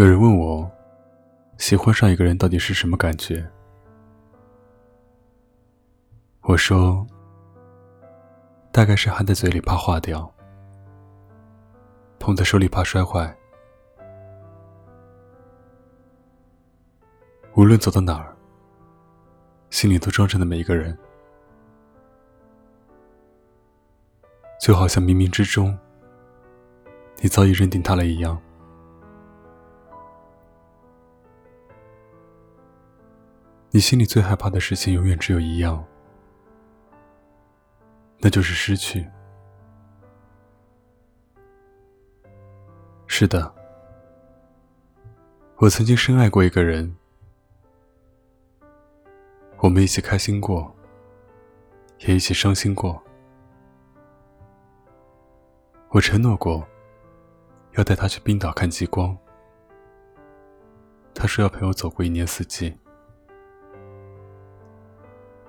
有人问我，喜欢上一个人到底是什么感觉？我说，大概是含在嘴里怕化掉，捧在手里怕摔坏。无论走到哪儿，心里都装着那么一个人，就好像冥冥之中，你早已认定他了一样。你心里最害怕的事情，永远只有一样，那就是失去。是的，我曾经深爱过一个人，我们一起开心过，也一起伤心过。我承诺过，要带他去冰岛看极光。他说要陪我走过一年四季。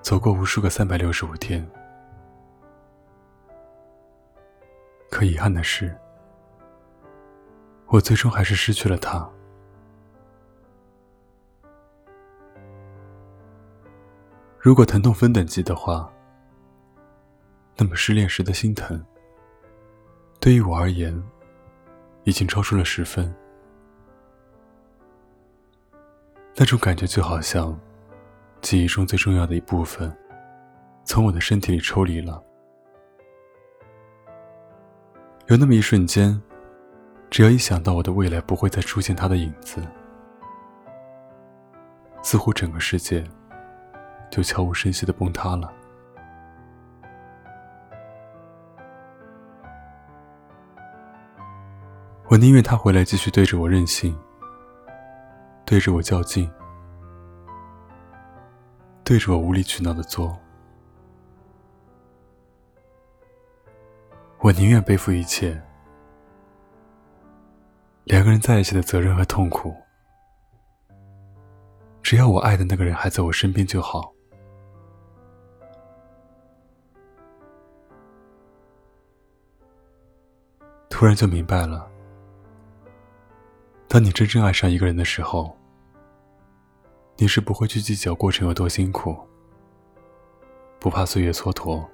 走过无数个三百六十五天，可遗憾的是，我最终还是失去了他。如果疼痛分等级的话，那么失恋时的心疼，对于我而言，已经超出了十分。那种感觉就好像……记忆中最重要的一部分，从我的身体里抽离了。有那么一瞬间，只要一想到我的未来不会再出现他的影子，似乎整个世界就悄无声息的崩塌了。我宁愿他回来继续对着我任性，对着我较劲。对着我无理取闹的做，我宁愿背负一切。两个人在一起的责任和痛苦，只要我爱的那个人还在我身边就好。突然就明白了，当你真正爱上一个人的时候。你是不会去计较过程有多辛苦，不怕岁月蹉跎，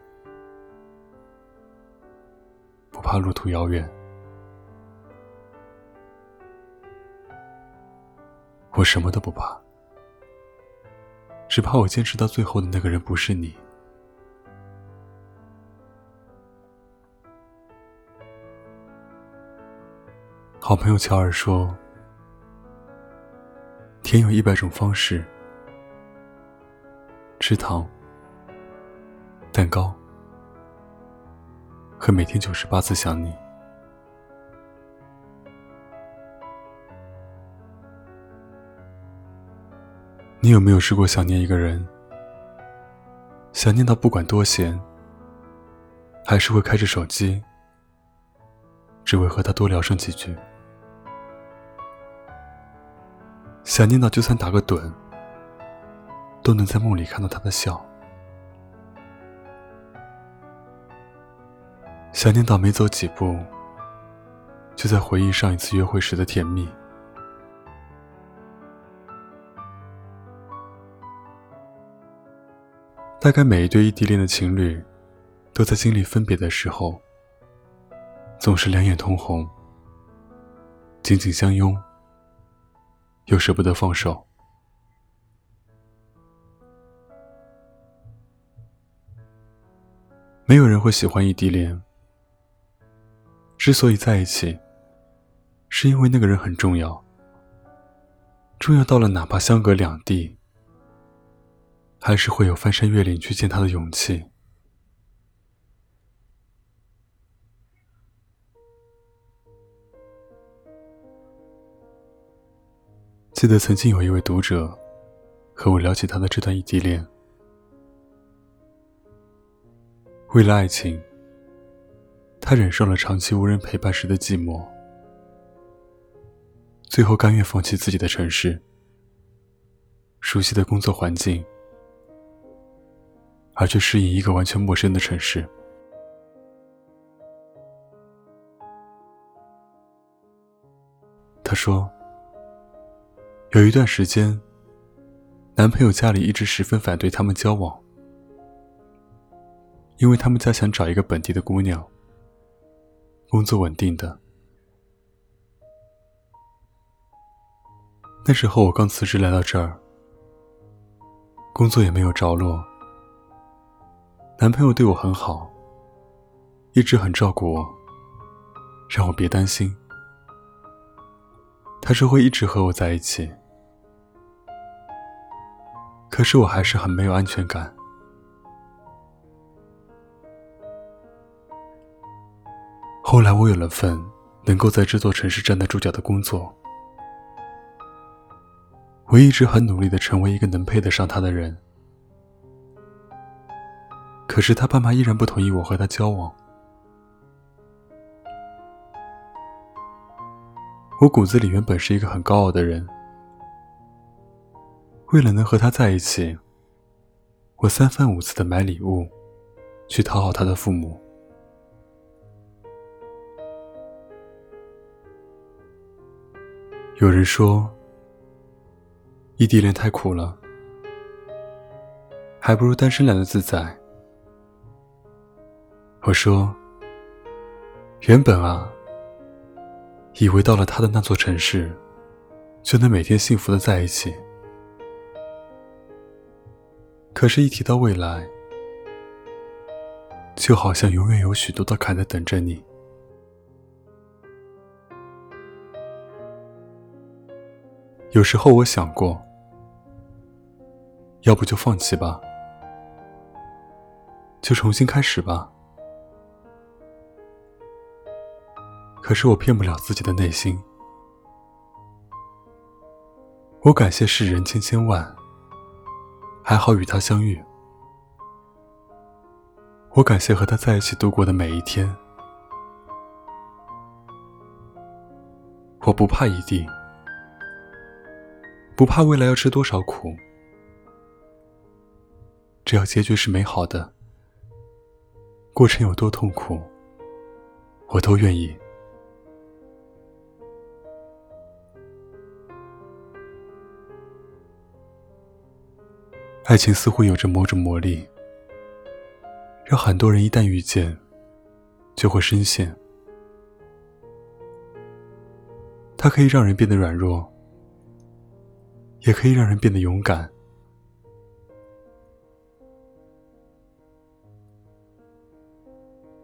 不怕路途遥远。我什么都不怕，只怕我坚持到最后的那个人不是你。好朋友乔尔说。甜有一百种方式，吃糖、蛋糕和每天九十八次想你。你有没有试过想念一个人？想念到不管多闲，还是会开着手机，只为和他多聊上几句。想念到，就算打个盹，都能在梦里看到他的笑。想念到，没走几步，就在回忆上一次约会时的甜蜜。大概每一对异地恋的情侣，都在经历分别的时候，总是两眼通红，紧紧相拥。又舍不得放手。没有人会喜欢异地恋。之所以在一起，是因为那个人很重要，重要到了哪怕相隔两地，还是会有翻山越岭去见他的勇气。记得曾经有一位读者和我聊起他的这段异地恋。为了爱情，他忍受了长期无人陪伴时的寂寞，最后甘愿放弃自己的城市、熟悉的工作环境，而去适应一个完全陌生的城市。他说。有一段时间，男朋友家里一直十分反对他们交往，因为他们家想找一个本地的姑娘，工作稳定的。那时候我刚辞职来到这儿，工作也没有着落，男朋友对我很好，一直很照顾我，让我别担心。他说会一直和我在一起，可是我还是很没有安全感。后来我有了份能够在这座城市站得住脚的工作，我一直很努力的成为一个能配得上他的人，可是他爸妈依然不同意我和他交往。我骨子里原本是一个很高傲的人，为了能和他在一起，我三番五次的买礼物，去讨好他的父母。有人说，异地恋太苦了，还不如单身来的自在。我说，原本啊。以为到了他的那座城市，就能每天幸福的在一起。可是，一提到未来，就好像永远有许多的坎在等着你。有时候我想过，要不就放弃吧，就重新开始吧。可是我骗不了自己的内心。我感谢世人千千万，还好与他相遇。我感谢和他在一起度过的每一天。我不怕异地，不怕未来要吃多少苦，只要结局是美好的，过程有多痛苦，我都愿意。爱情似乎有着某种魔力，让很多人一旦遇见，就会深陷。它可以让人变得软弱，也可以让人变得勇敢。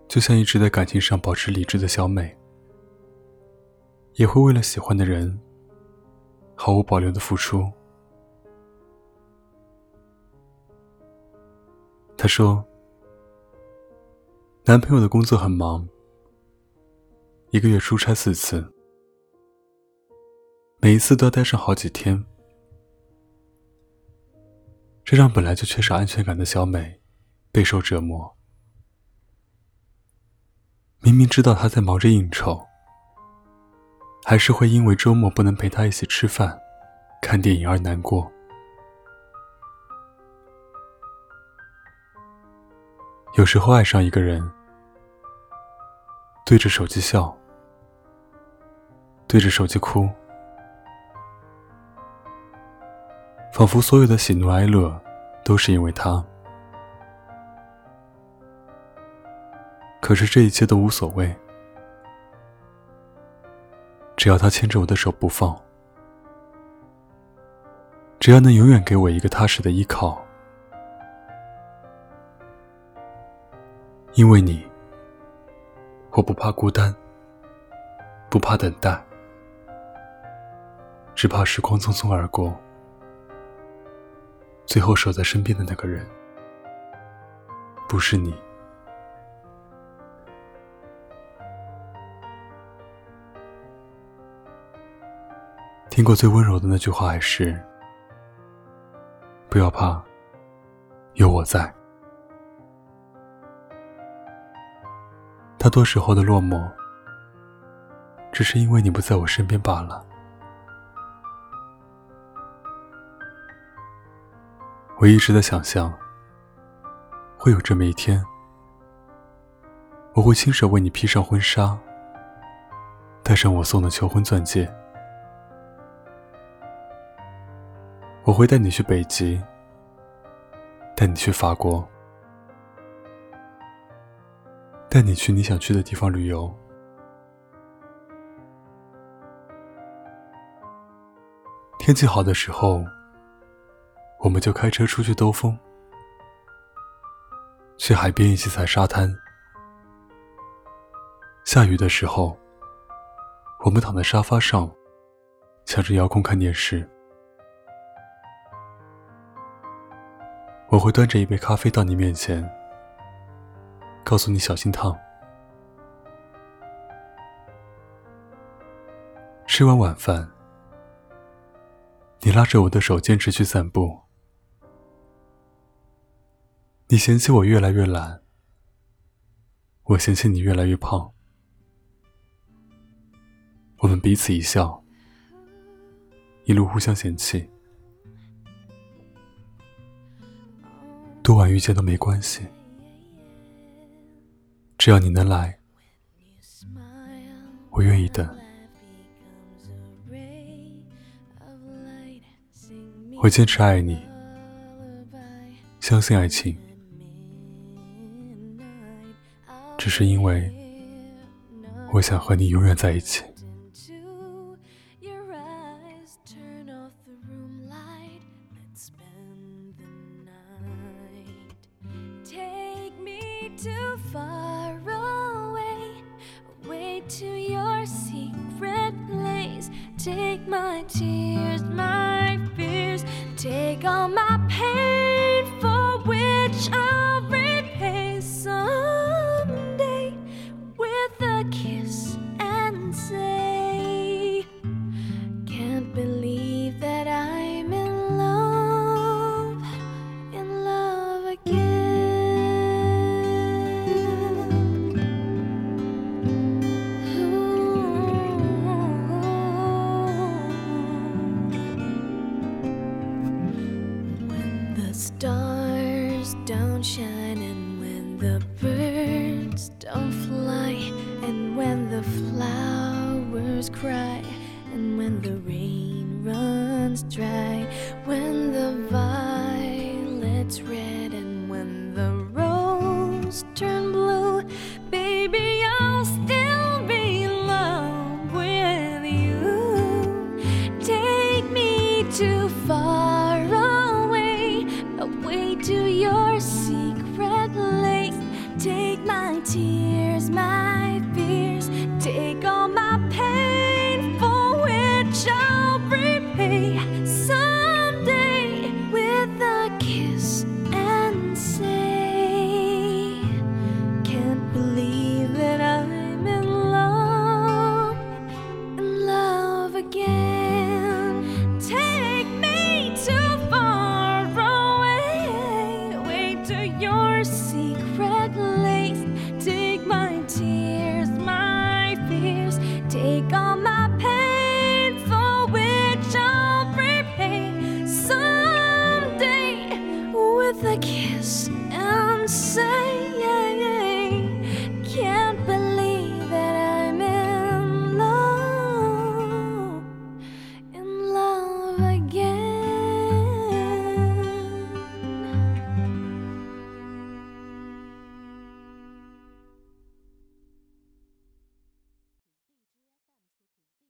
就像一直在感情上保持理智的小美，也会为了喜欢的人，毫无保留的付出。她说：“男朋友的工作很忙，一个月出差四次，每一次都要待上好几天，这让本来就缺少安全感的小美备受折磨。明明知道他在忙着应酬，还是会因为周末不能陪他一起吃饭、看电影而难过。”有时候爱上一个人，对着手机笑，对着手机哭，仿佛所有的喜怒哀乐都是因为他。可是这一切都无所谓，只要他牵着我的手不放，只要能永远给我一个踏实的依靠。因为你，我不怕孤单，不怕等待，只怕时光匆匆而过，最后守在身边的那个人不是你。听过最温柔的那句话还是：不要怕，有我在。大多时候的落寞，只是因为你不在我身边罢了。我一直在想象，会有这么一天，我会亲手为你披上婚纱，戴上我送的求婚钻戒，我会带你去北极，带你去法国，带你去你想去的地方旅游。天气好的时候，我们就开车出去兜风，去海边一起踩沙滩。下雨的时候，我们躺在沙发上，抢着遥控看电视。我会端着一杯咖啡到你面前，告诉你小心烫。吃完晚饭，你拉着我的手坚持去散步。你嫌弃我越来越懒，我嫌弃你越来越胖。我们彼此一笑，一路互相嫌弃。多晚遇见都没关系，只要你能来，我愿意等。我坚持爱你，相信爱情，只是因为我想和你永远在一起。on my don't shine, and when the